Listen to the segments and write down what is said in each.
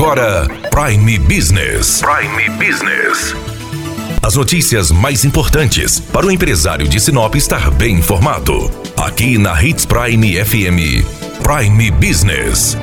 agora Prime Business. Prime Business. As notícias mais importantes para o empresário de Sinop estar bem informado. Aqui na Hits Prime FM. Prime Business.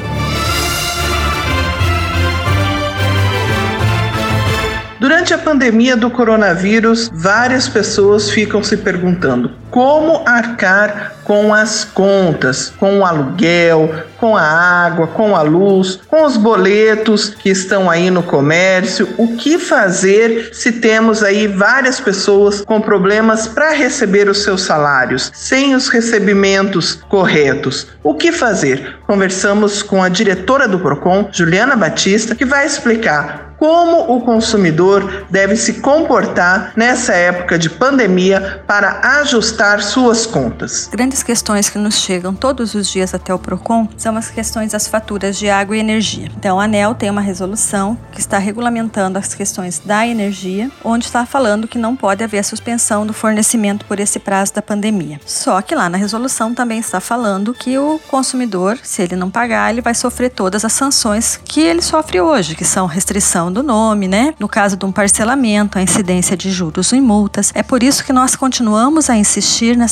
Durante a pandemia do coronavírus, várias pessoas ficam se perguntando como arcar com as contas, com o aluguel, com a água, com a luz, com os boletos que estão aí no comércio, o que fazer se temos aí várias pessoas com problemas para receber os seus salários, sem os recebimentos corretos. O que fazer? Conversamos com a diretora do Procon, Juliana Batista, que vai explicar como o consumidor deve se comportar nessa época de pandemia para ajustar suas contas. Grandes questões que nos chegam todos os dias até o Procon são as questões das faturas de água e energia. Então, a ANEL tem uma resolução que está regulamentando as questões da energia, onde está falando que não pode haver suspensão do fornecimento por esse prazo da pandemia. Só que lá na resolução também está falando que o consumidor, se ele não pagar, ele vai sofrer todas as sanções que ele sofre hoje, que são restrição do nome, né? No caso de um parcelamento, a incidência de juros e multas. É por isso que nós continuamos a insistir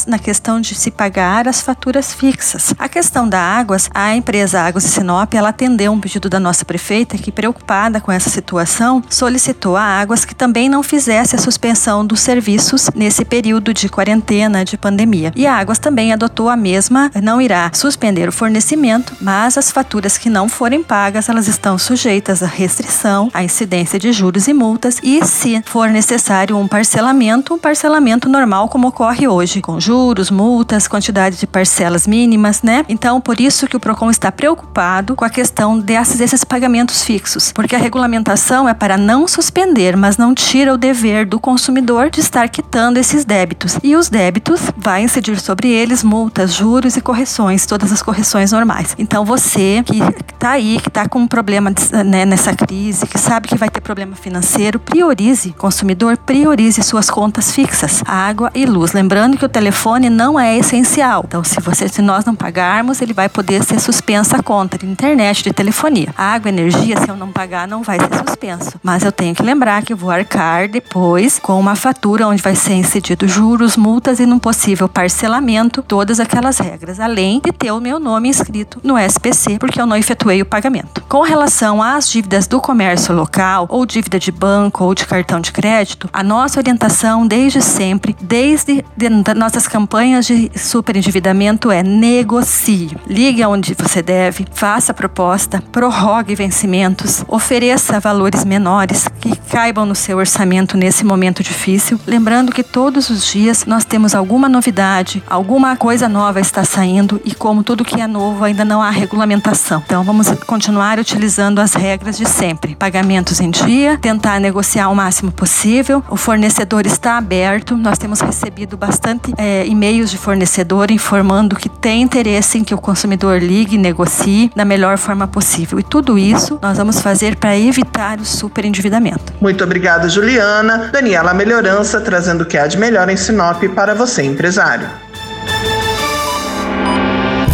na questão de se pagar as faturas fixas. A questão da Águas, a empresa Águas de Sinop, ela atendeu um pedido da nossa prefeita que, preocupada com essa situação, solicitou a Águas que também não fizesse a suspensão dos serviços nesse período de quarentena, de pandemia. E a Águas também adotou a mesma, não irá suspender o fornecimento, mas as faturas que não forem pagas, elas estão sujeitas à restrição, à incidência de juros e multas e, se for necessário um parcelamento, um parcelamento normal como ocorre hoje, com juros, multas, quantidade de parcelas mínimas, né? Então, por isso que o Procon está preocupado com a questão desses, desses pagamentos fixos, porque a regulamentação é para não suspender, mas não tira o dever do consumidor de estar quitando esses débitos. E os débitos vai incidir sobre eles multas, juros e correções, todas as correções normais. Então, você que está aí, que está com um problema né, nessa crise, que sabe que vai ter problema financeiro, priorize, consumidor, priorize suas contas fixas, água e luz. Lembrando que o telefone não é essencial. Então, se você, se nós não pagarmos, ele vai poder ser suspensa a conta de internet, de telefonia. água, energia, se eu não pagar, não vai ser suspenso. Mas eu tenho que lembrar que vou arcar depois com uma fatura onde vai ser incidido juros, multas e num possível parcelamento, todas aquelas regras, além de ter o meu nome inscrito no SPC, porque eu não efetuei o pagamento. Com relação às dívidas do comércio local, ou dívida de banco ou de cartão de crédito, a nossa orientação desde sempre, desde de, nossas campanhas de superendividamento é negocie. Ligue aonde você deve, faça proposta, prorrogue vencimentos, ofereça valores menores que caibam no seu orçamento nesse momento difícil. Lembrando que todos os dias nós temos alguma novidade, alguma coisa nova está saindo e como tudo que é novo ainda não há regulamentação. Então vamos continuar utilizando as regras de sempre. Pagamento pagamentos em dia, tentar negociar o máximo possível. O fornecedor está aberto, nós temos recebido bastante é, e-mails de fornecedor informando que tem interesse em que o consumidor ligue e negocie da melhor forma possível. E tudo isso nós vamos fazer para evitar o superendividamento. Muito obrigada, Juliana. Daniela Melhorança trazendo o que há de melhor em Sinop para você, empresário.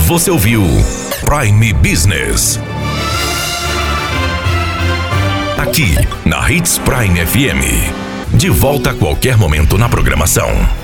Você ouviu Prime Business aqui na Hits Prime FM. De volta a qualquer momento na programação.